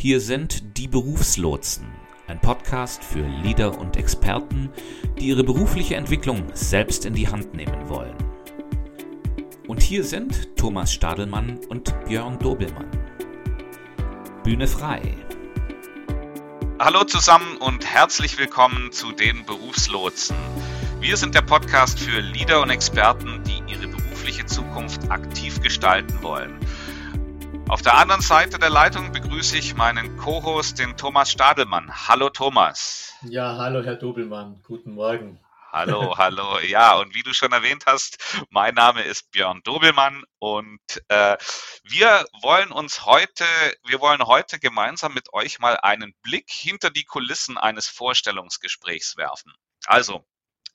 Hier sind die Berufslotsen, ein Podcast für Leader und Experten, die ihre berufliche Entwicklung selbst in die Hand nehmen wollen. Und hier sind Thomas Stadelmann und Björn Dobelmann. Bühne frei. Hallo zusammen und herzlich willkommen zu den Berufslotsen. Wir sind der Podcast für Leader und Experten, die ihre berufliche Zukunft aktiv gestalten wollen. Auf der anderen Seite der Leitung begrüße ich meinen Co-Host, den Thomas Stadelmann. Hallo Thomas. Ja, hallo Herr Dobelmann. Guten Morgen. Hallo, hallo. Ja, und wie du schon erwähnt hast, mein Name ist Björn Dobelmann und äh, wir wollen uns heute, wir wollen heute gemeinsam mit euch mal einen Blick hinter die Kulissen eines Vorstellungsgesprächs werfen. Also,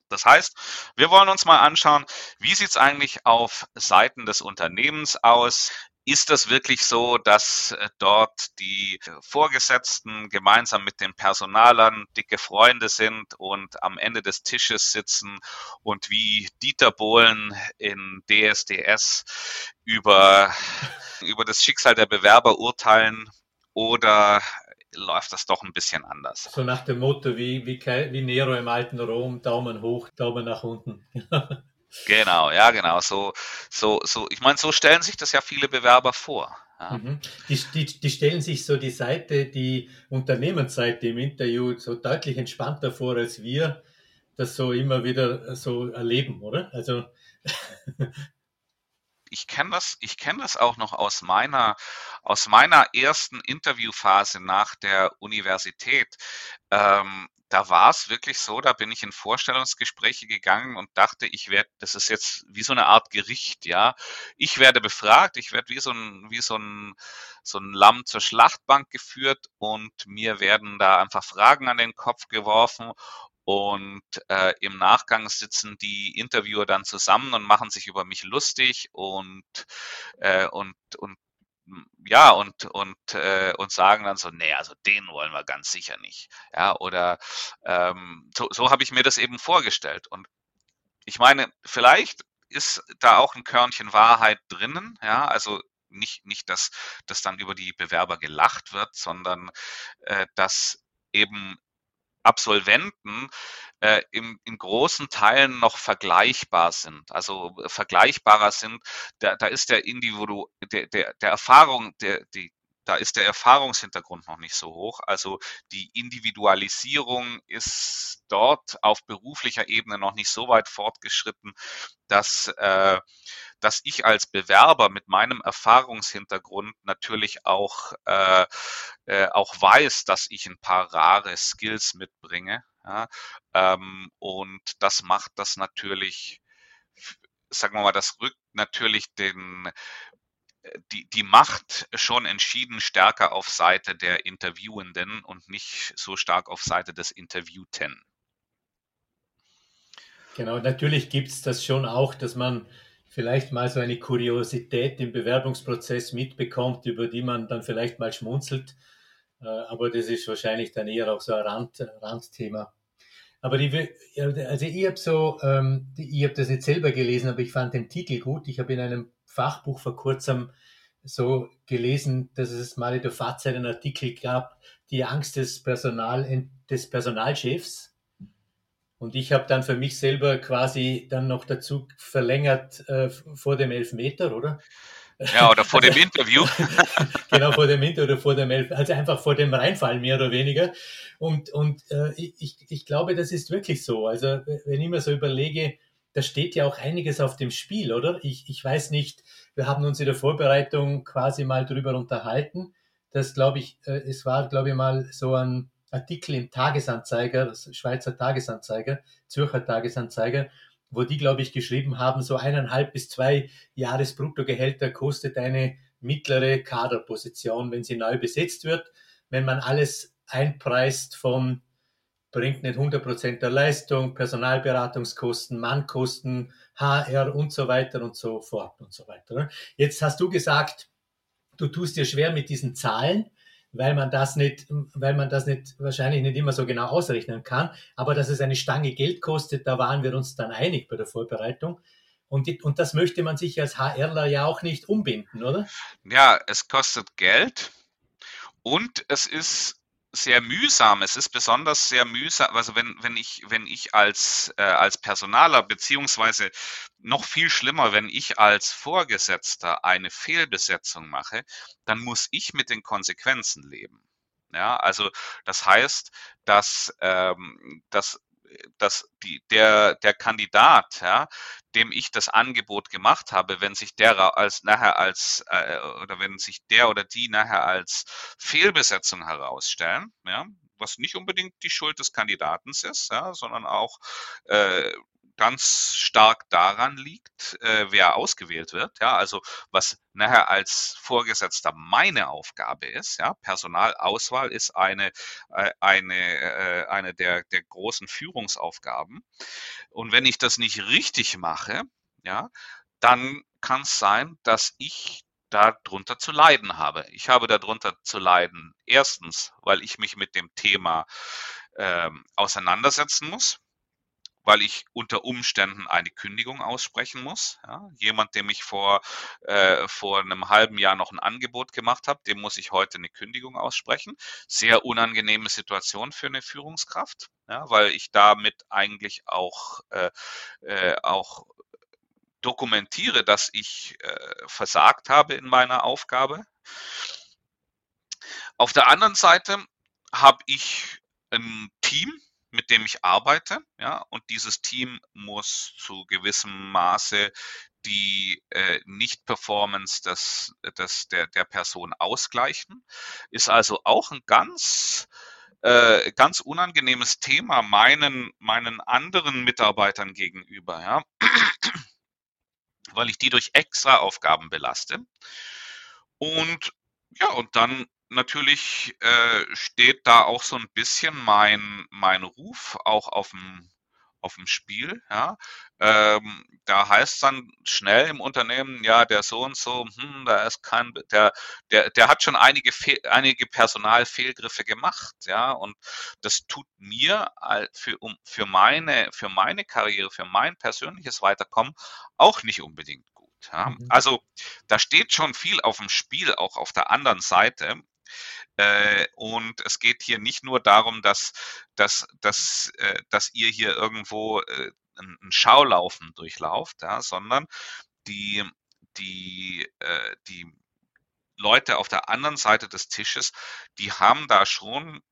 das heißt, wir wollen uns mal anschauen, wie sieht's eigentlich auf Seiten des Unternehmens aus? Ist das wirklich so, dass äh, dort die Vorgesetzten gemeinsam mit den Personalern dicke Freunde sind und am Ende des Tisches sitzen und wie Dieter Bohlen in DSDS über, über das Schicksal der Bewerber urteilen oder läuft das doch ein bisschen anders? So nach dem Motto wie, wie, wie Nero im alten Rom, Daumen hoch, Daumen nach unten. Genau, ja, genau. So, so, so, ich meine, so stellen sich das ja viele Bewerber vor. Ja. Mhm. Die, die, die stellen sich so die Seite, die Unternehmensseite im Interview so deutlich entspannter vor, als wir das so immer wieder so erleben, oder? Also ich kenne das, ich kenne das auch noch aus meiner, aus meiner ersten Interviewphase nach der Universität. Ähm, da war es wirklich so, da bin ich in Vorstellungsgespräche gegangen und dachte, ich werde, das ist jetzt wie so eine Art Gericht, ja. Ich werde befragt, ich werde wie so ein, wie so ein, so ein Lamm zur Schlachtbank geführt und mir werden da einfach Fragen an den Kopf geworfen und äh, im Nachgang sitzen die Interviewer dann zusammen und machen sich über mich lustig und, äh, und, und ja, und, und, äh, und sagen dann so, nee, also den wollen wir ganz sicher nicht. Ja, oder ähm, so, so habe ich mir das eben vorgestellt. Und ich meine, vielleicht ist da auch ein Körnchen Wahrheit drinnen, ja, also nicht, nicht, dass, dass dann über die Bewerber gelacht wird, sondern äh, dass eben Absolventen äh, im, in großen Teilen noch vergleichbar sind, also äh, vergleichbarer sind, da, da ist der Individu, der, der, der Erfahrung, der, die, da ist der Erfahrungshintergrund noch nicht so hoch. Also die Individualisierung ist dort auf beruflicher Ebene noch nicht so weit fortgeschritten, dass, äh, dass ich als Bewerber mit meinem Erfahrungshintergrund natürlich auch, äh, äh, auch weiß, dass ich ein paar rare Skills mitbringe. Ja, ähm, und das macht das natürlich sagen wir mal, das rückt natürlich den, die, die Macht schon entschieden stärker auf Seite der Interviewenden und nicht so stark auf Seite des Interviewten. Genau, natürlich gibt es das schon auch, dass man vielleicht mal so eine Kuriosität im Bewerbungsprozess mitbekommt, über die man dann vielleicht mal schmunzelt. Äh, aber das ist wahrscheinlich dann eher auch so ein Rand, Randthema. Aber die, also ich habe so, ähm, ich habe das nicht selber gelesen, aber ich fand den Titel gut. Ich habe in einem Fachbuch vor kurzem so gelesen, dass es mal in der Fahrzeit einen Artikel gab, die Angst des, Personal, des Personalchefs. Und ich habe dann für mich selber quasi dann noch dazu verlängert äh, vor dem Elfmeter, oder? Ja, oder vor dem Interview. genau, vor dem Interview oder vor dem also einfach vor dem Reinfall mehr oder weniger. Und, und äh, ich, ich glaube, das ist wirklich so. Also wenn ich mir so überlege, da steht ja auch einiges auf dem Spiel, oder? Ich, ich weiß nicht, wir haben uns in der Vorbereitung quasi mal drüber unterhalten. Das glaube ich, äh, es war, glaube ich, mal so ein Artikel im Tagesanzeiger, Schweizer Tagesanzeiger, Zürcher Tagesanzeiger, wo die, glaube ich, geschrieben haben, so eineinhalb bis zwei Jahresbruttogehälter kostet eine mittlere Kaderposition, wenn sie neu besetzt wird. Wenn man alles einpreist von bringt nicht 100% der Leistung, Personalberatungskosten, Mannkosten, HR und so weiter und so fort und so weiter. Jetzt hast du gesagt, du tust dir schwer mit diesen Zahlen, weil man das nicht, weil man das nicht wahrscheinlich nicht immer so genau ausrechnen kann. Aber dass es eine Stange Geld kostet, da waren wir uns dann einig bei der Vorbereitung. Und, die, und das möchte man sich als HRler ja auch nicht umbinden, oder? Ja, es kostet Geld. und es ist sehr mühsam. Es ist besonders sehr mühsam, also wenn, wenn ich, wenn ich als, äh, als Personaler, beziehungsweise noch viel schlimmer, wenn ich als Vorgesetzter eine Fehlbesetzung mache, dann muss ich mit den Konsequenzen leben. Ja, also das heißt, dass, ähm, dass dass die, der, der Kandidat, ja, dem ich das Angebot gemacht habe, wenn sich der als nachher als äh, oder wenn sich der oder die nachher als Fehlbesetzung herausstellen, ja, was nicht unbedingt die Schuld des Kandidaten ist, ja, sondern auch äh, ganz stark daran liegt, äh, wer ausgewählt wird. Ja, also was nachher als Vorgesetzter meine Aufgabe ist. Ja, Personalauswahl ist eine äh, eine äh, eine der der großen Führungsaufgaben. Und wenn ich das nicht richtig mache, ja, dann kann es sein, dass ich darunter zu leiden habe. Ich habe darunter zu leiden, erstens, weil ich mich mit dem Thema ähm, auseinandersetzen muss weil ich unter Umständen eine Kündigung aussprechen muss. Ja, jemand, dem ich vor, äh, vor einem halben Jahr noch ein Angebot gemacht habe, dem muss ich heute eine Kündigung aussprechen. Sehr unangenehme Situation für eine Führungskraft, ja, weil ich damit eigentlich auch, äh, äh, auch dokumentiere, dass ich äh, versagt habe in meiner Aufgabe. Auf der anderen Seite habe ich ein Team, mit dem ich arbeite, ja, und dieses Team muss zu gewissem Maße die äh, Nicht-Performance des, des, der, der Person ausgleichen. Ist also auch ein ganz, äh, ganz unangenehmes Thema meinen, meinen anderen Mitarbeitern gegenüber, ja, weil ich die durch extra Aufgaben belaste. Und ja, und dann natürlich äh, steht da auch so ein bisschen mein, mein Ruf auch auf dem auf dem Spiel. Ja. Ähm, da heißt dann schnell im Unternehmen, ja, der so und so, hm, da ist kein, der, der, der hat schon einige, einige Personalfehlgriffe gemacht, ja, und das tut mir für, um, für meine, für meine Karriere, für mein persönliches Weiterkommen auch nicht unbedingt gut. Ja. Mhm. Also da steht schon viel auf dem Spiel, auch auf der anderen Seite. Äh, und es geht hier nicht nur darum, dass, dass, dass, äh, dass ihr hier irgendwo äh, ein, Schaulaufen durchlauft, ja, sondern die, die, äh, die Leute auf der anderen Seite des Tisches, die haben da schon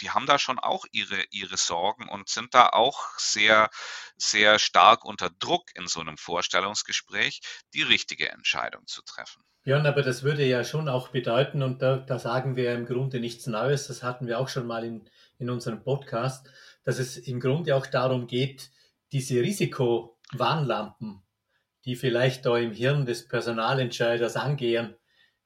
die haben da schon auch ihre, ihre Sorgen und sind da auch sehr, sehr stark unter Druck in so einem Vorstellungsgespräch, die richtige Entscheidung zu treffen. Björn, aber das würde ja schon auch bedeuten, und da, da sagen wir im Grunde nichts Neues, das hatten wir auch schon mal in, in unserem Podcast, dass es im Grunde auch darum geht, diese Risikowarnlampen, die vielleicht da im Hirn des Personalentscheiders angehen,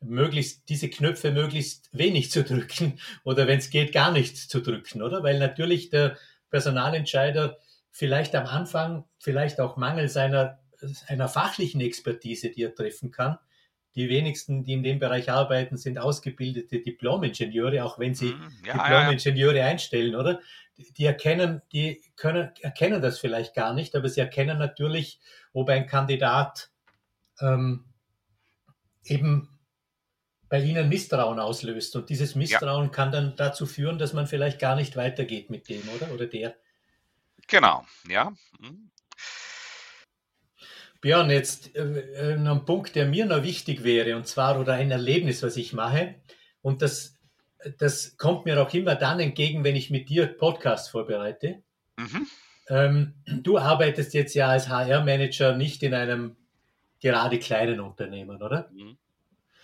möglichst diese Knöpfe möglichst wenig zu drücken oder wenn es geht, gar nicht zu drücken, oder? Weil natürlich der Personalentscheider vielleicht am Anfang, vielleicht auch Mangel seiner, einer fachlichen Expertise, die er treffen kann, die wenigsten, die in dem Bereich arbeiten, sind ausgebildete Diplom-Ingenieure, auch wenn sie mhm, ja, Diplom-Ingenieure ja. einstellen, oder? Die erkennen, die können, erkennen das vielleicht gar nicht, aber sie erkennen natürlich, ob ein Kandidat ähm, eben bei ihnen Misstrauen auslöst. Und dieses Misstrauen ja. kann dann dazu führen, dass man vielleicht gar nicht weitergeht mit dem, oder? Oder der. Genau, ja. Mhm. Björn, jetzt äh, äh, ein Punkt, der mir noch wichtig wäre, und zwar oder ein Erlebnis, was ich mache. Und das, das kommt mir auch immer dann entgegen, wenn ich mit dir Podcast vorbereite. Mhm. Ähm, du arbeitest jetzt ja als HR-Manager nicht in einem gerade kleinen Unternehmen, oder? Mhm.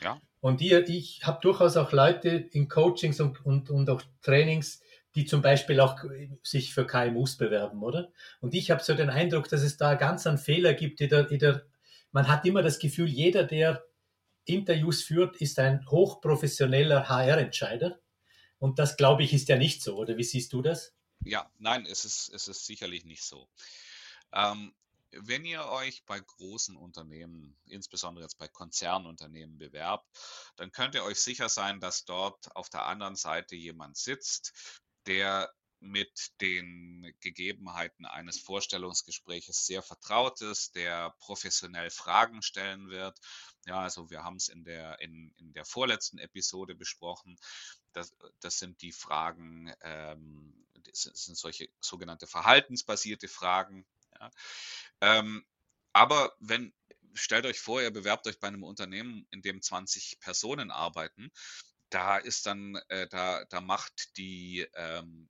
Ja. Und ihr, ich habe durchaus auch Leute in Coachings und, und, und auch Trainings, die zum Beispiel auch sich für KMUs bewerben, oder? Und ich habe so den Eindruck, dass es da ganz einen Fehler gibt. In der, in der, man hat immer das Gefühl, jeder, der Interviews führt, ist ein hochprofessioneller HR-Entscheider. Und das, glaube ich, ist ja nicht so, oder wie siehst du das? Ja, nein, es ist, es ist sicherlich nicht so. Ähm, wenn ihr euch bei großen Unternehmen, insbesondere jetzt bei Konzernunternehmen bewerbt, dann könnt ihr euch sicher sein, dass dort auf der anderen Seite jemand sitzt, der mit den Gegebenheiten eines Vorstellungsgespräches sehr vertraut ist, der professionell Fragen stellen wird. Ja, also wir haben es in der, in, in der vorletzten Episode besprochen. Das, das sind die Fragen, ähm, das sind solche sogenannte verhaltensbasierte Fragen. Ja. Ähm, aber wenn, stellt euch vor, ihr bewerbt euch bei einem Unternehmen, in dem 20 Personen arbeiten, da ist dann, äh, da, da macht die, ähm,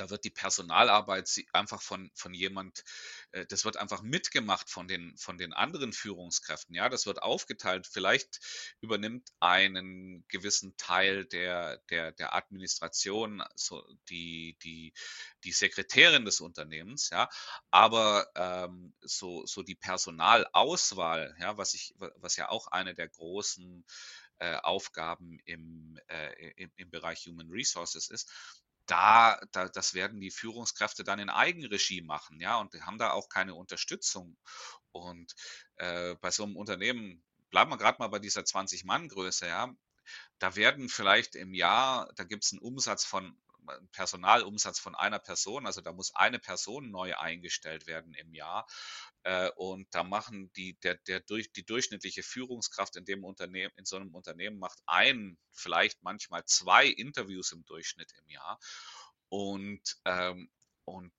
da wird die Personalarbeit einfach von, von jemand, äh, das wird einfach mitgemacht von den, von den anderen Führungskräften. Ja, das wird aufgeteilt. Vielleicht übernimmt einen gewissen Teil der, der, der Administration, so die, die, die Sekretärin des Unternehmens, ja, aber ähm, so, so die Personalauswahl, ja, was ich, was ja auch eine der großen äh, Aufgaben im, äh, im, im Bereich Human Resources ist, da, da, das werden die Führungskräfte dann in Eigenregie machen, ja, und haben da auch keine Unterstützung. Und äh, bei so einem Unternehmen, bleiben wir gerade mal bei dieser 20-Mann-Größe, ja, da werden vielleicht im Jahr, da gibt es einen Umsatz von Personalumsatz von einer Person, also da muss eine Person neu eingestellt werden im Jahr. Äh, und da machen die, der, der durch, die durchschnittliche Führungskraft in dem Unternehmen, in so einem Unternehmen macht ein, vielleicht manchmal zwei Interviews im Durchschnitt im Jahr. Und, ähm, und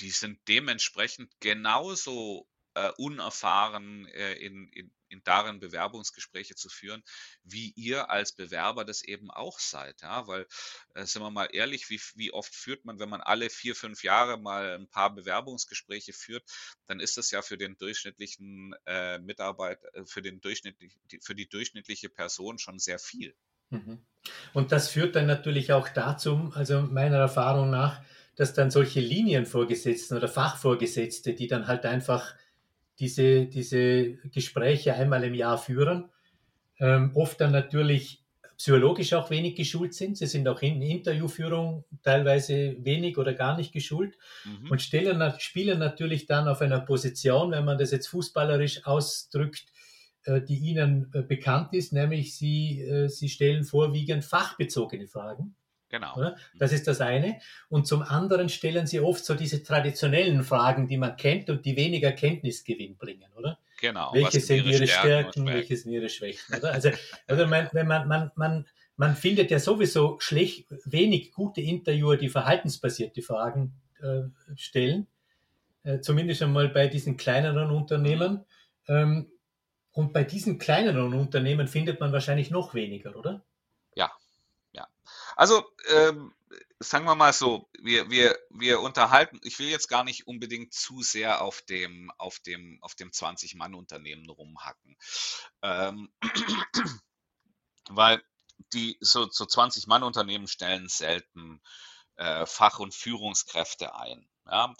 die sind dementsprechend genauso äh, unerfahren äh, in, in, in darin Bewerbungsgespräche zu führen, wie ihr als Bewerber das eben auch seid. Ja, weil, äh, sind wir mal ehrlich, wie, wie oft führt man, wenn man alle vier, fünf Jahre mal ein paar Bewerbungsgespräche führt, dann ist das ja für den durchschnittlichen äh, Mitarbeiter, äh, für den durchschnittlichen, für die durchschnittliche Person schon sehr viel. Mhm. Und das führt dann natürlich auch dazu, also meiner Erfahrung nach, dass dann solche Linienvorgesetzten oder Fachvorgesetzte, die dann halt einfach diese, diese Gespräche einmal im Jahr führen, ähm, oft dann natürlich psychologisch auch wenig geschult sind. Sie sind auch in Interviewführung teilweise wenig oder gar nicht geschult mhm. und stellen, spielen natürlich dann auf einer Position, wenn man das jetzt fußballerisch ausdrückt, äh, die ihnen äh, bekannt ist, nämlich sie, äh, sie stellen vorwiegend fachbezogene Fragen. Genau. Oder? Das ist das eine. Und zum anderen stellen sie oft so diese traditionellen Fragen, die man kennt und die weniger Kenntnisgewinn bringen, oder? Genau. Welche sind ihre, Stärken, Stärken welche sind ihre Schwächen, oder? Also, also man, wenn man, man, man, man findet ja sowieso schlecht, wenig gute Interviewer, die verhaltensbasierte Fragen äh, stellen. Äh, zumindest einmal bei diesen kleineren Unternehmen. Ähm, und bei diesen kleineren Unternehmen findet man wahrscheinlich noch weniger, oder? Ja, also, ähm, sagen wir mal so, wir, wir, wir unterhalten, ich will jetzt gar nicht unbedingt zu sehr auf dem, auf dem, auf dem 20-Mann-Unternehmen rumhacken. Ähm, weil die so, so 20-Mann-Unternehmen stellen selten äh, Fach- und Führungskräfte ein. Ja?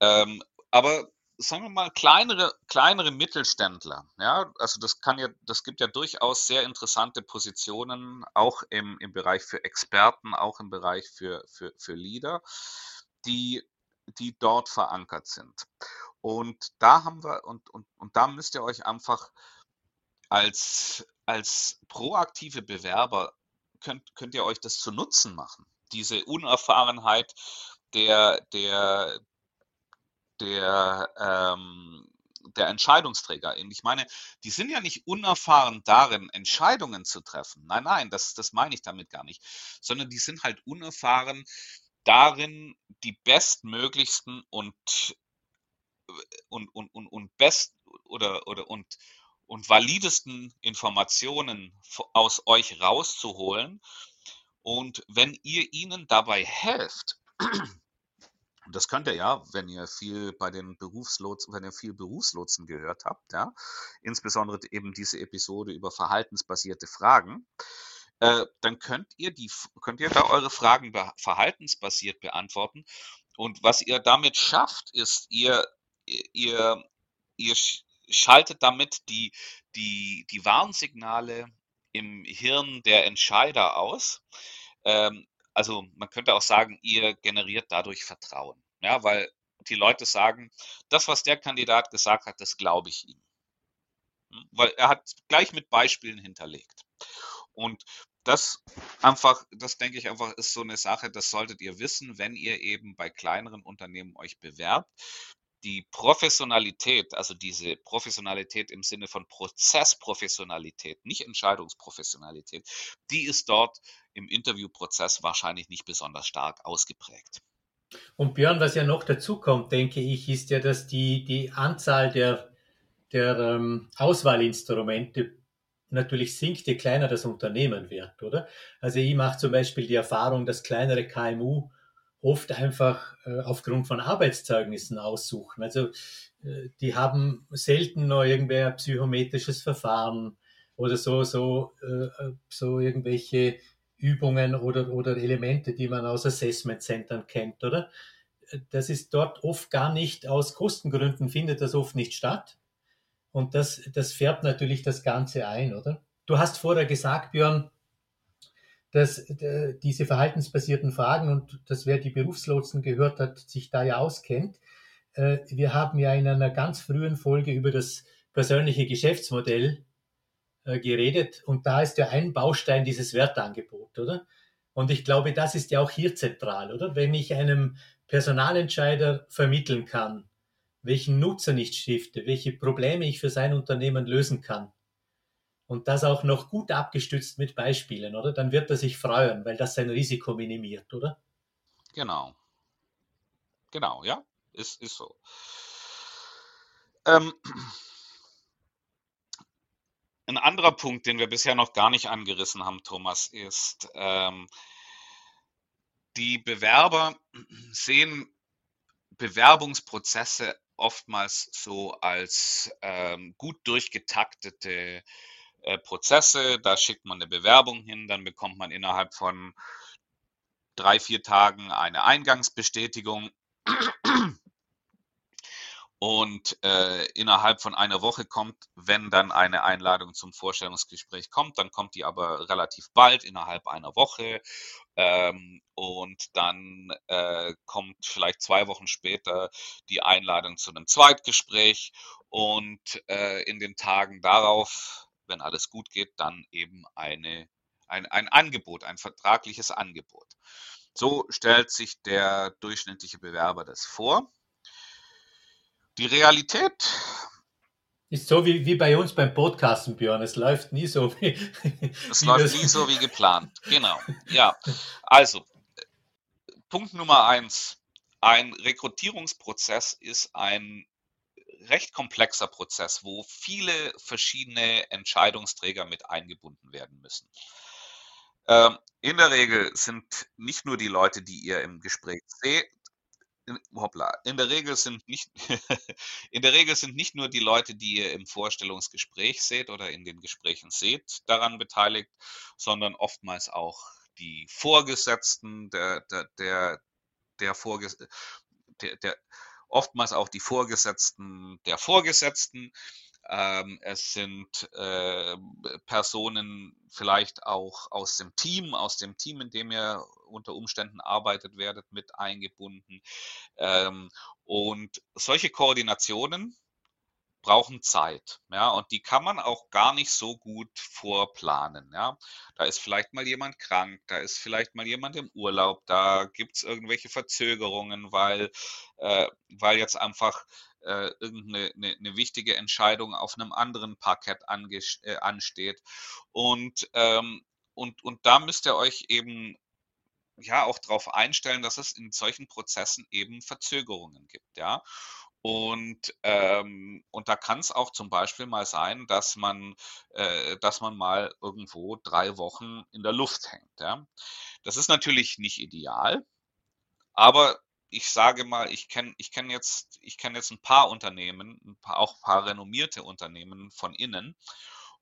Ähm, aber sagen wir mal, kleinere, kleinere Mittelständler, ja, also das kann ja, das gibt ja durchaus sehr interessante Positionen, auch im, im Bereich für Experten, auch im Bereich für, für, für Leader, die, die dort verankert sind. Und da haben wir, und, und, und da müsst ihr euch einfach als, als proaktive Bewerber könnt, könnt ihr euch das zu Nutzen machen. Diese Unerfahrenheit der, der, der, ähm, der Entscheidungsträger. Und ich meine, die sind ja nicht unerfahren darin, Entscheidungen zu treffen. Nein, nein, das, das meine ich damit gar nicht. Sondern die sind halt unerfahren darin, die bestmöglichsten und, und, und, und, und best oder, oder und, und validesten Informationen aus euch rauszuholen. Und wenn ihr ihnen dabei helft, und das könnt ihr ja, wenn ihr viel bei den Berufslotsen, wenn ihr viel Berufslotsen gehört habt, ja, insbesondere eben diese Episode über verhaltensbasierte Fragen, äh, dann könnt ihr die, könnt ihr da eure Fragen be verhaltensbasiert beantworten. Und was ihr damit schafft, ist, ihr, ihr, ihr schaltet damit die, die, die Warnsignale im Hirn der Entscheider aus. Ähm, also man könnte auch sagen, ihr generiert dadurch Vertrauen. Ja, weil die Leute sagen, das, was der Kandidat gesagt hat, das glaube ich ihm. Hm, weil er hat gleich mit Beispielen hinterlegt. Und das einfach, das denke ich einfach, ist so eine Sache, das solltet ihr wissen, wenn ihr eben bei kleineren Unternehmen euch bewerbt. Die Professionalität, also diese Professionalität im Sinne von Prozessprofessionalität, nicht Entscheidungsprofessionalität, die ist dort im Interviewprozess wahrscheinlich nicht besonders stark ausgeprägt. Und Björn, was ja noch dazu kommt, denke ich, ist ja, dass die, die Anzahl der, der ähm, Auswahlinstrumente natürlich sinkt, je kleiner das Unternehmen wird, oder? Also ich mache zum Beispiel die Erfahrung, dass kleinere KMU oft einfach äh, aufgrund von Arbeitszeugnissen aussuchen. Also äh, die haben selten noch irgendwer psychometrisches Verfahren oder so, so, äh, so irgendwelche Übungen oder, oder Elemente, die man aus Assessment Centern kennt, oder? Das ist dort oft gar nicht, aus Kostengründen findet das oft nicht statt. Und das, das färbt natürlich das Ganze ein, oder? Du hast vorher gesagt, Björn, dass äh, diese verhaltensbasierten Fragen und dass wer die Berufslotsen gehört hat, sich da ja auskennt. Äh, wir haben ja in einer ganz frühen Folge über das persönliche Geschäftsmodell äh, geredet und da ist ja ein Baustein dieses Wertangebot, oder? Und ich glaube, das ist ja auch hier zentral, oder? Wenn ich einem Personalentscheider vermitteln kann, welchen Nutzen ich stifte, welche Probleme ich für sein Unternehmen lösen kann. Und das auch noch gut abgestützt mit Beispielen, oder? Dann wird er sich freuen, weil das sein Risiko minimiert, oder? Genau. Genau, ja, ist, ist so. Ähm, ein anderer Punkt, den wir bisher noch gar nicht angerissen haben, Thomas, ist, ähm, die Bewerber sehen Bewerbungsprozesse oftmals so als ähm, gut durchgetaktete äh, Prozesse. Da schickt man eine Bewerbung hin, dann bekommt man innerhalb von drei, vier Tagen eine Eingangsbestätigung. Und äh, innerhalb von einer Woche kommt, wenn dann eine Einladung zum Vorstellungsgespräch kommt, dann kommt die aber relativ bald, innerhalb einer Woche. Ähm, und dann äh, kommt vielleicht zwei Wochen später die Einladung zu einem Zweitgespräch. Und äh, in den Tagen darauf, wenn alles gut geht, dann eben eine, ein, ein Angebot, ein vertragliches Angebot. So stellt sich der durchschnittliche Bewerber das vor. Die Realität ist so wie, wie bei uns beim Podcasten, Björn. Es läuft nie so wie. Es wie läuft nie so wie geplant. Genau. Ja. Also, Punkt Nummer eins. Ein Rekrutierungsprozess ist ein recht komplexer Prozess, wo viele verschiedene Entscheidungsträger mit eingebunden werden müssen. Ähm, in der Regel sind nicht nur die Leute, die ihr im Gespräch seht, hoppla, in der Regel sind nicht, in der Regel sind nicht nur die Leute, die ihr im Vorstellungsgespräch seht oder in den Gesprächen seht, daran beteiligt, sondern oftmals auch die Vorgesetzten der, der, der, der, Vorges der, der oftmals auch die Vorgesetzten der Vorgesetzten, ähm, es sind äh, Personen vielleicht auch aus dem Team, aus dem Team, in dem ihr unter Umständen arbeitet, werdet mit eingebunden. Ähm, und solche Koordinationen brauchen Zeit, ja, und die kann man auch gar nicht so gut vorplanen, ja. Da ist vielleicht mal jemand krank, da ist vielleicht mal jemand im Urlaub, da gibt es irgendwelche Verzögerungen, weil, äh, weil jetzt einfach äh, irgendeine eine, eine wichtige Entscheidung auf einem anderen Parkett äh, ansteht. Und, ähm, und, und da müsst ihr euch eben ja auch darauf einstellen, dass es in solchen Prozessen eben Verzögerungen gibt, ja. Und, ähm, und da kann es auch zum Beispiel mal sein, dass man, äh, dass man mal irgendwo drei Wochen in der Luft hängt. Ja? Das ist natürlich nicht ideal, aber ich sage mal, ich kenne ich kenn jetzt, kenn jetzt ein paar Unternehmen, ein paar, auch ein paar renommierte Unternehmen von innen.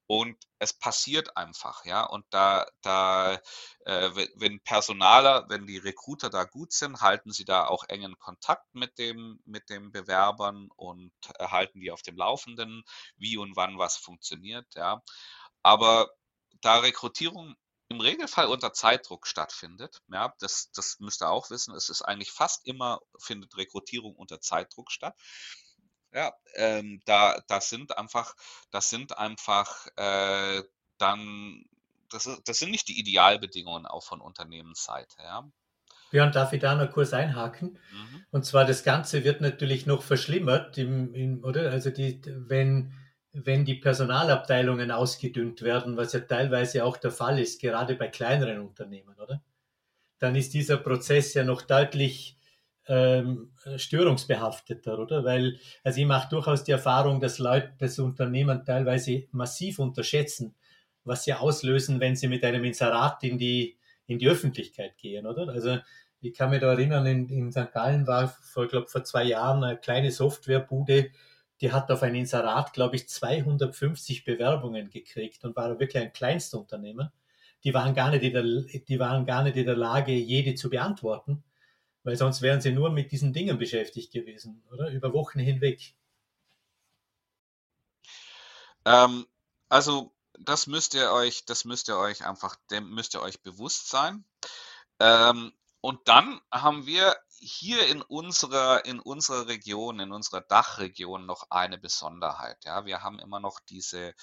Und es passiert einfach, ja. Und da, da, äh, wenn Personaler, wenn die Recruiter da gut sind, halten sie da auch engen Kontakt mit dem, mit den Bewerbern und halten die auf dem Laufenden, wie und wann was funktioniert, ja. Aber da Rekrutierung im Regelfall unter Zeitdruck stattfindet. Ja, das, das müsst ihr auch wissen. Es ist eigentlich fast immer, findet Rekrutierung unter Zeitdruck statt. Ja, ähm, da, das sind einfach, das sind einfach äh, dann das, ist, das sind nicht die Idealbedingungen auch von Unternehmensseite. Ja. Björn, darf ich da noch kurz einhaken? Mhm. Und zwar das Ganze wird natürlich noch verschlimmert, im, im, oder? Also die, wenn, wenn die Personalabteilungen ausgedünnt werden, was ja teilweise auch der Fall ist, gerade bei kleineren Unternehmen, oder? Dann ist dieser Prozess ja noch deutlich ähm, störungsbehafteter, oder? Weil, also ich mache durchaus die Erfahrung, dass Leute das Unternehmen teilweise massiv unterschätzen, was sie auslösen, wenn sie mit einem Inserat in die, in die Öffentlichkeit gehen, oder? Also ich kann mich da erinnern, in, in St. Gallen war vor, glaube vor zwei Jahren eine kleine Softwarebude, die hat auf ein Inserat, glaube ich, 250 Bewerbungen gekriegt und war wirklich ein Kleinstunternehmer. Die waren gar nicht in der, die waren gar nicht in der Lage, jede zu beantworten, weil sonst wären sie nur mit diesen Dingen beschäftigt gewesen, oder? Über Wochen hinweg. Ähm, also das müsst ihr euch, das müsst ihr euch einfach, dem müsst ihr euch bewusst sein. Ähm, und dann haben wir hier in unserer, in unserer Region, in unserer Dachregion noch eine Besonderheit. Ja, wir haben immer noch diese,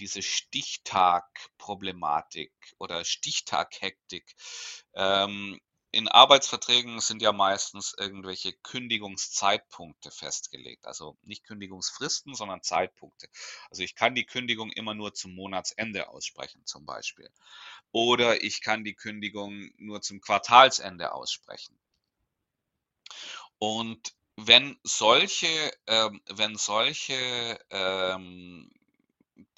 diese Stichtag-Problematik oder Stichtag-Hektik. Ähm, in Arbeitsverträgen sind ja meistens irgendwelche Kündigungszeitpunkte festgelegt. Also nicht Kündigungsfristen, sondern Zeitpunkte. Also ich kann die Kündigung immer nur zum Monatsende aussprechen, zum Beispiel. Oder ich kann die Kündigung nur zum Quartalsende aussprechen. Und wenn solche, ähm, wenn solche ähm,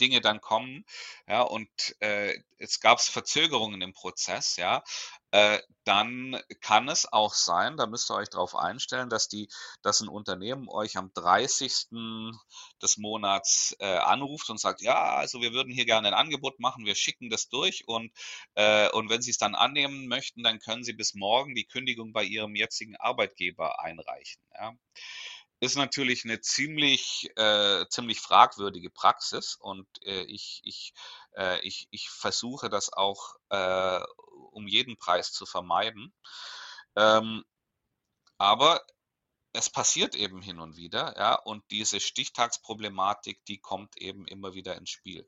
Dinge dann kommen, ja, und äh, es gab Verzögerungen im Prozess, ja, äh, dann kann es auch sein, da müsst ihr euch darauf einstellen, dass die, dass ein Unternehmen euch am 30. des Monats äh, anruft und sagt, ja, also wir würden hier gerne ein Angebot machen, wir schicken das durch und, äh, und wenn Sie es dann annehmen möchten, dann können Sie bis morgen die Kündigung bei Ihrem jetzigen Arbeitgeber einreichen. Ja ist natürlich eine ziemlich, äh, ziemlich fragwürdige Praxis und äh, ich, ich, äh, ich, ich versuche das auch äh, um jeden Preis zu vermeiden. Ähm, aber es passiert eben hin und wieder, ja, und diese Stichtagsproblematik, die kommt eben immer wieder ins Spiel.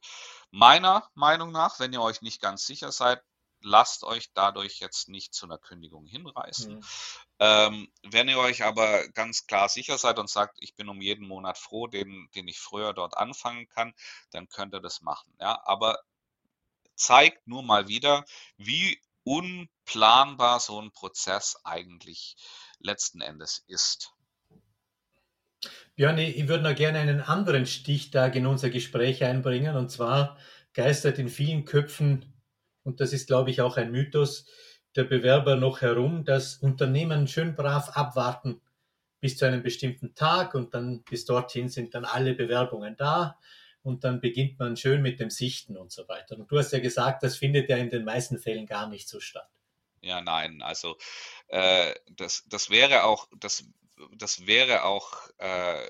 Meiner Meinung nach, wenn ihr euch nicht ganz sicher seid, lasst euch dadurch jetzt nicht zu einer Kündigung hinreißen. Mhm. Ähm, wenn ihr euch aber ganz klar sicher seid und sagt, ich bin um jeden Monat froh, den, den ich früher dort anfangen kann, dann könnt ihr das machen. Ja? Aber zeigt nur mal wieder, wie unplanbar so ein Prozess eigentlich letzten Endes ist. Björn, ich würde noch gerne einen anderen Stichtag in unser Gespräch einbringen. Und zwar geistert in vielen Köpfen und das ist, glaube ich, auch ein Mythos der Bewerber noch herum, dass Unternehmen schön brav abwarten bis zu einem bestimmten Tag und dann bis dorthin sind dann alle Bewerbungen da und dann beginnt man schön mit dem Sichten und so weiter. Und du hast ja gesagt, das findet ja in den meisten Fällen gar nicht so statt. Ja, nein, also äh, das, das wäre auch, das, das wäre auch äh,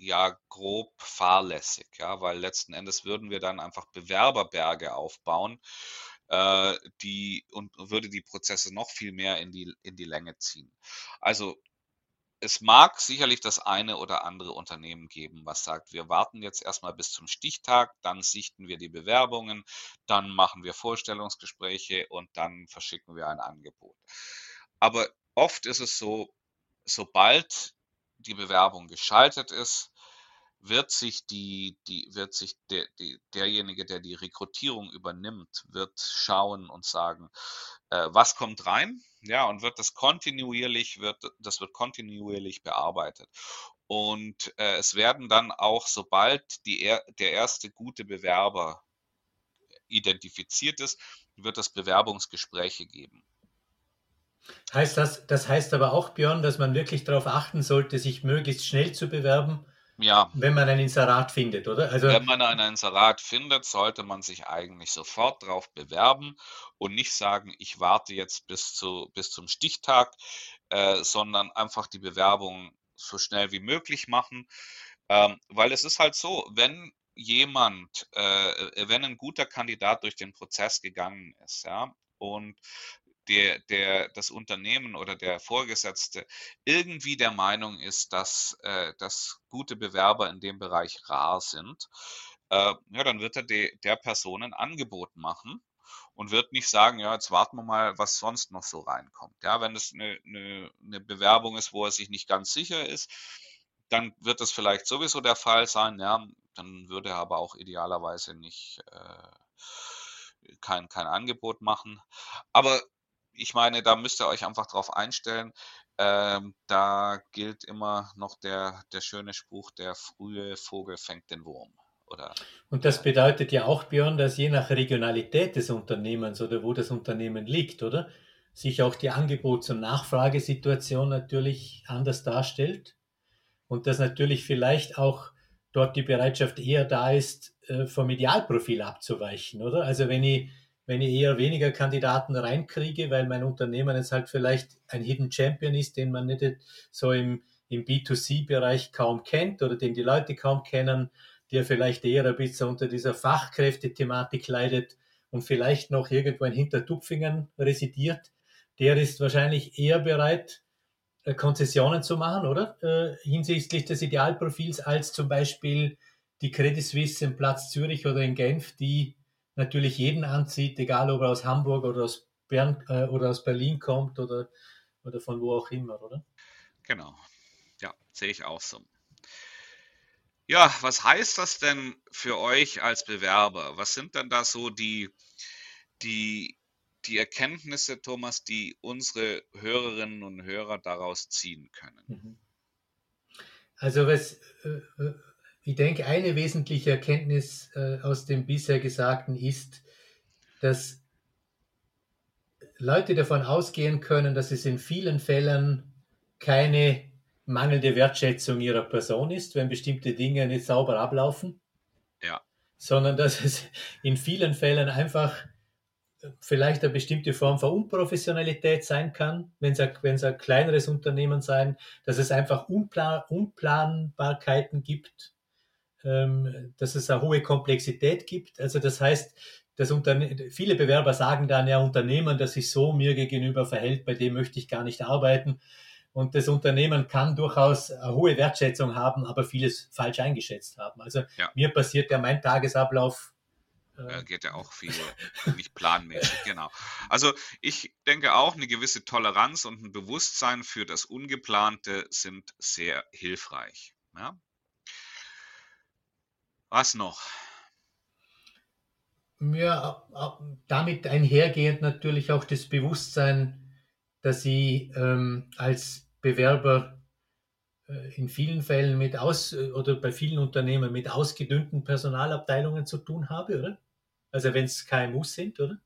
ja grob fahrlässig, ja, weil letzten Endes würden wir dann einfach Bewerberberge aufbauen äh, die und würde die Prozesse noch viel mehr in die, in die Länge ziehen. Also es mag sicherlich das eine oder andere Unternehmen geben, was sagt, wir warten jetzt erstmal bis zum Stichtag, dann sichten wir die Bewerbungen, dann machen wir Vorstellungsgespräche und dann verschicken wir ein Angebot. Aber oft ist es so, sobald die Bewerbung geschaltet ist, wird sich die, die, wird sich der, die, derjenige, der die Rekrutierung übernimmt, wird schauen und sagen, äh, was kommt rein, ja, und wird das kontinuierlich, wird, das wird kontinuierlich bearbeitet. Und äh, es werden dann auch, sobald die, der erste gute Bewerber identifiziert ist, wird es Bewerbungsgespräche geben. Heißt das, das heißt aber auch, Björn, dass man wirklich darauf achten sollte, sich möglichst schnell zu bewerben ja. Wenn man ein Inserat findet, oder? Also, Wenn man ein Inserat findet, sollte man sich eigentlich sofort darauf bewerben und nicht sagen, ich warte jetzt bis, zu, bis zum Stichtag, äh, sondern einfach die Bewerbung so schnell wie möglich machen. Ähm, weil es ist halt so, wenn jemand, äh, wenn ein guter Kandidat durch den Prozess gegangen ist, ja, und der, der, das Unternehmen oder der Vorgesetzte irgendwie der Meinung ist, dass, äh, dass gute Bewerber in dem Bereich rar sind, äh, ja, dann wird er de, der Person ein Angebot machen und wird nicht sagen, ja, jetzt warten wir mal, was sonst noch so reinkommt. Ja, wenn es eine, eine, eine Bewerbung ist, wo er sich nicht ganz sicher ist, dann wird das vielleicht sowieso der Fall sein, ja, dann würde er aber auch idealerweise nicht äh, kein, kein Angebot machen. Aber ich meine, da müsst ihr euch einfach drauf einstellen. Ähm, da gilt immer noch der, der schöne Spruch, der frühe Vogel fängt den Wurm. Oder, und das bedeutet ja auch, Björn, dass je nach Regionalität des Unternehmens oder wo das Unternehmen liegt, oder? Sich auch die Angebots- und Nachfragesituation natürlich anders darstellt. Und dass natürlich vielleicht auch dort die Bereitschaft eher da ist, äh, vom Idealprofil abzuweichen, oder? Also wenn ich, wenn ich eher weniger Kandidaten reinkriege, weil mein Unternehmen jetzt halt vielleicht ein Hidden Champion ist, den man nicht so im, im B2C-Bereich kaum kennt oder den die Leute kaum kennen, der vielleicht eher ein bisschen unter dieser Fachkräftethematik leidet und vielleicht noch irgendwo in Hintertupfingen residiert, der ist wahrscheinlich eher bereit, äh, Konzessionen zu machen, oder? Äh, hinsichtlich des Idealprofils, als zum Beispiel die Credit Suisse im Platz Zürich oder in Genf, die natürlich jeden anzieht, egal ob er aus Hamburg oder aus Bern äh, oder aus Berlin kommt oder, oder von wo auch immer, oder? Genau. Ja, sehe ich auch so. Ja, was heißt das denn für euch als Bewerber? Was sind denn da so die, die, die Erkenntnisse, Thomas, die unsere Hörerinnen und Hörer daraus ziehen können? Mhm. Also was, äh, äh, ich denke, eine wesentliche Erkenntnis äh, aus dem bisher Gesagten ist, dass Leute davon ausgehen können, dass es in vielen Fällen keine mangelnde Wertschätzung ihrer Person ist, wenn bestimmte Dinge nicht sauber ablaufen. Ja. Sondern dass es in vielen Fällen einfach vielleicht eine bestimmte Form von Unprofessionalität sein kann, wenn es ein, ein kleineres Unternehmen sein, dass es einfach Unplan, Unplanbarkeiten gibt, dass es eine hohe Komplexität gibt. Also das heißt, das Unterne viele Bewerber sagen dann, ja, Unternehmen, das sich so mir gegenüber verhält, bei dem möchte ich gar nicht arbeiten. Und das Unternehmen kann durchaus eine hohe Wertschätzung haben, aber vieles falsch eingeschätzt haben. Also ja. mir passiert ja mein Tagesablauf. Äh, geht ja auch viel nicht planmäßig, genau. Also ich denke auch, eine gewisse Toleranz und ein Bewusstsein für das Ungeplante sind sehr hilfreich. Ja? Was noch? Ja, damit einhergehend natürlich auch das Bewusstsein, dass sie ähm, als Bewerber äh, in vielen Fällen mit aus oder bei vielen Unternehmen mit ausgedünnten Personalabteilungen zu tun habe, oder? Also wenn es KMUs sind, oder?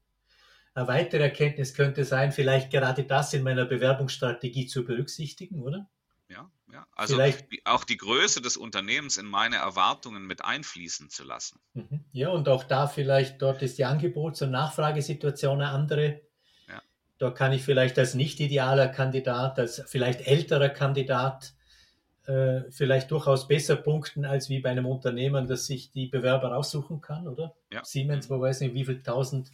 Eine weitere Erkenntnis könnte sein, vielleicht gerade das in meiner Bewerbungsstrategie zu berücksichtigen, oder? Ja, ja. Also vielleicht, auch die Größe des Unternehmens in meine Erwartungen mit einfließen zu lassen. Mhm. Ja, und auch da vielleicht, dort ist die Angebots- und Nachfragesituation eine andere da kann ich vielleicht als nicht idealer Kandidat, als vielleicht älterer Kandidat äh, vielleicht durchaus besser punkten als wie bei einem Unternehmen, das sich die Bewerber aussuchen kann, oder? Ja. Siemens, wo weiß nicht, wie viel tausend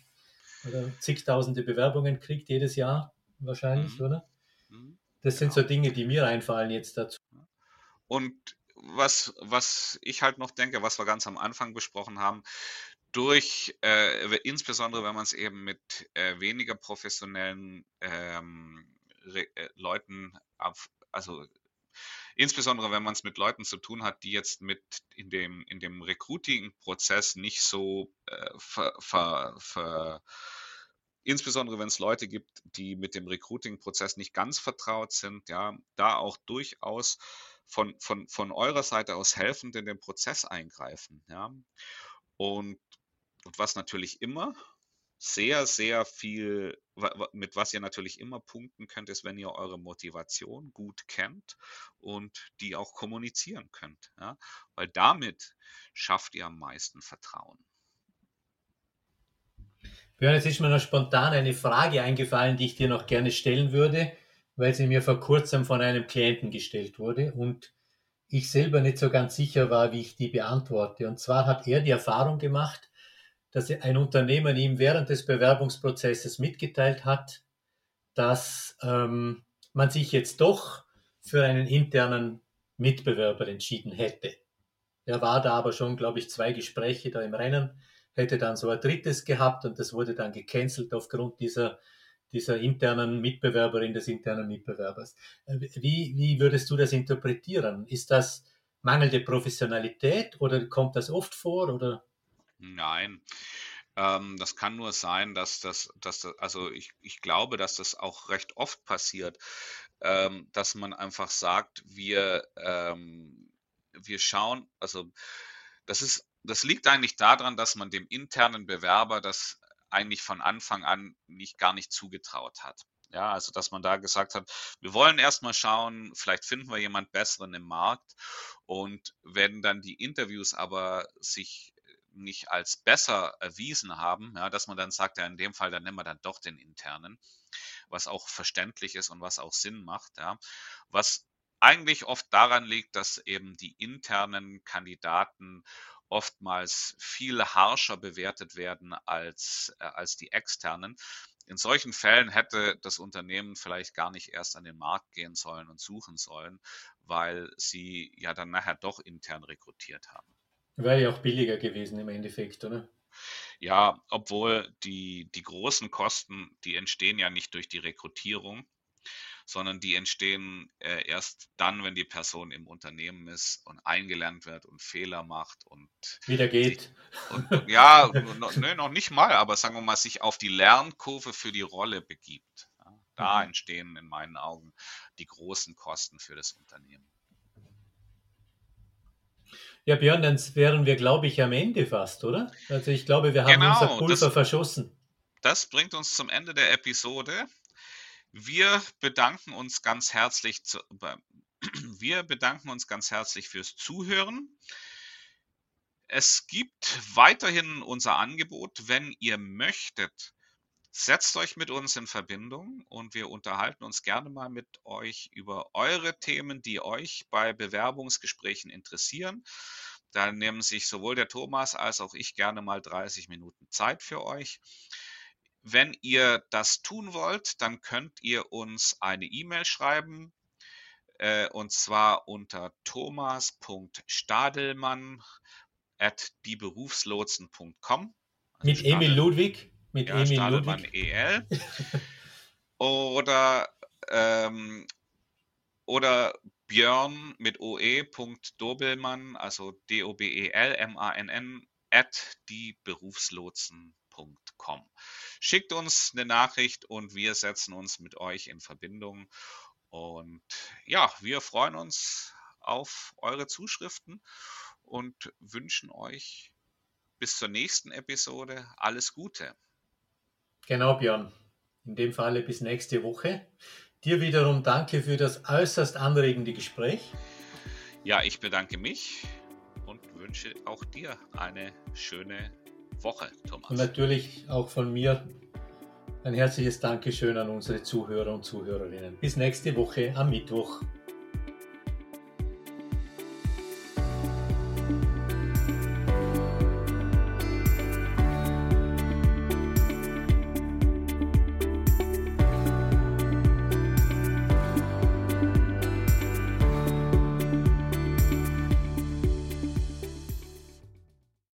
oder zigtausende Bewerbungen kriegt jedes Jahr wahrscheinlich, mhm. oder? Das sind genau. so Dinge, die mir einfallen jetzt dazu. Und was, was ich halt noch denke, was wir ganz am Anfang besprochen haben, durch, äh, insbesondere wenn man es eben mit äh, weniger professionellen ähm, äh, Leuten, auf, also insbesondere wenn man es mit Leuten zu tun hat, die jetzt mit in dem, in dem Recruiting-Prozess nicht so äh, ver, ver, ver, insbesondere wenn es Leute gibt, die mit dem Recruiting-Prozess nicht ganz vertraut sind, ja, da auch durchaus von, von, von eurer Seite aus helfend in den Prozess eingreifen, ja. Und und was natürlich immer sehr, sehr viel, mit was ihr natürlich immer punkten könnt, ist, wenn ihr eure Motivation gut kennt und die auch kommunizieren könnt. Ja? Weil damit schafft ihr am meisten Vertrauen. Björn, jetzt ist mir noch spontan eine Frage eingefallen, die ich dir noch gerne stellen würde, weil sie mir vor kurzem von einem Klienten gestellt wurde und ich selber nicht so ganz sicher war, wie ich die beantworte. Und zwar hat er die Erfahrung gemacht, dass ein Unternehmen ihm während des Bewerbungsprozesses mitgeteilt hat, dass ähm, man sich jetzt doch für einen internen Mitbewerber entschieden hätte. Er war da aber schon, glaube ich, zwei Gespräche da im Rennen, hätte dann so ein drittes gehabt und das wurde dann gecancelt aufgrund dieser, dieser internen Mitbewerberin, des internen Mitbewerbers. Äh, wie, wie würdest du das interpretieren? Ist das mangelnde Professionalität oder kommt das oft vor? Oder? Nein. Ähm, das kann nur sein, dass das, dass das, also ich, ich glaube, dass das auch recht oft passiert, ähm, dass man einfach sagt, wir, ähm, wir schauen, also das ist, das liegt eigentlich daran, dass man dem internen Bewerber das eigentlich von Anfang an nicht gar nicht zugetraut hat. Ja, also dass man da gesagt hat, wir wollen erstmal schauen, vielleicht finden wir jemand besseren im Markt und wenn dann die Interviews aber sich nicht als besser erwiesen haben, ja, dass man dann sagt, ja, in dem Fall, dann nehmen wir dann doch den internen, was auch verständlich ist und was auch Sinn macht, ja. Was eigentlich oft daran liegt, dass eben die internen Kandidaten oftmals viel harscher bewertet werden als, äh, als die externen. In solchen Fällen hätte das Unternehmen vielleicht gar nicht erst an den Markt gehen sollen und suchen sollen, weil sie ja dann nachher doch intern rekrutiert haben. Wäre ja auch billiger gewesen im Endeffekt, oder? Ja, obwohl die, die großen Kosten, die entstehen ja nicht durch die Rekrutierung, sondern die entstehen äh, erst dann, wenn die Person im Unternehmen ist und eingelernt wird und Fehler macht und wieder geht. Und, und, ja, noch, ne, noch nicht mal, aber sagen wir mal, sich auf die Lernkurve für die Rolle begibt. Ja, da mhm. entstehen in meinen Augen die großen Kosten für das Unternehmen. Ja, Björn, dann wären wir, glaube ich, am Ende fast, oder? Also ich glaube, wir haben genau, unser Pulver das, verschossen. Das bringt uns zum Ende der Episode. Wir bedanken uns ganz herzlich zu, wir bedanken uns ganz herzlich fürs Zuhören. Es gibt weiterhin unser Angebot, wenn ihr möchtet, setzt euch mit uns in Verbindung und wir unterhalten uns gerne mal mit euch über eure Themen, die euch bei Bewerbungsgesprächen interessieren. Da nehmen sich sowohl der Thomas als auch ich gerne mal 30 Minuten Zeit für euch. Wenn ihr das tun wollt, dann könnt ihr uns eine E-Mail schreiben äh, und zwar unter thomas.stadelmann at dieberufslotsen.com. Also Mit Emil Ludwig? Mit ja, Emil Stadelmann Ludwig. EL. oder, ähm, oder Björn mit oe.dobelmann, also D-O-B-E-L-M-A-N-N, at dieberufslotsen.com. Schickt uns eine Nachricht und wir setzen uns mit euch in Verbindung. Und ja, wir freuen uns auf eure Zuschriften und wünschen euch bis zur nächsten Episode alles Gute. Genau, Björn. In dem Falle bis nächste Woche. Dir wiederum danke für das äußerst anregende Gespräch. Ja, ich bedanke mich und wünsche auch dir eine schöne Woche, Thomas. Und natürlich auch von mir ein herzliches Dankeschön an unsere Zuhörer und Zuhörerinnen. Bis nächste Woche am Mittwoch.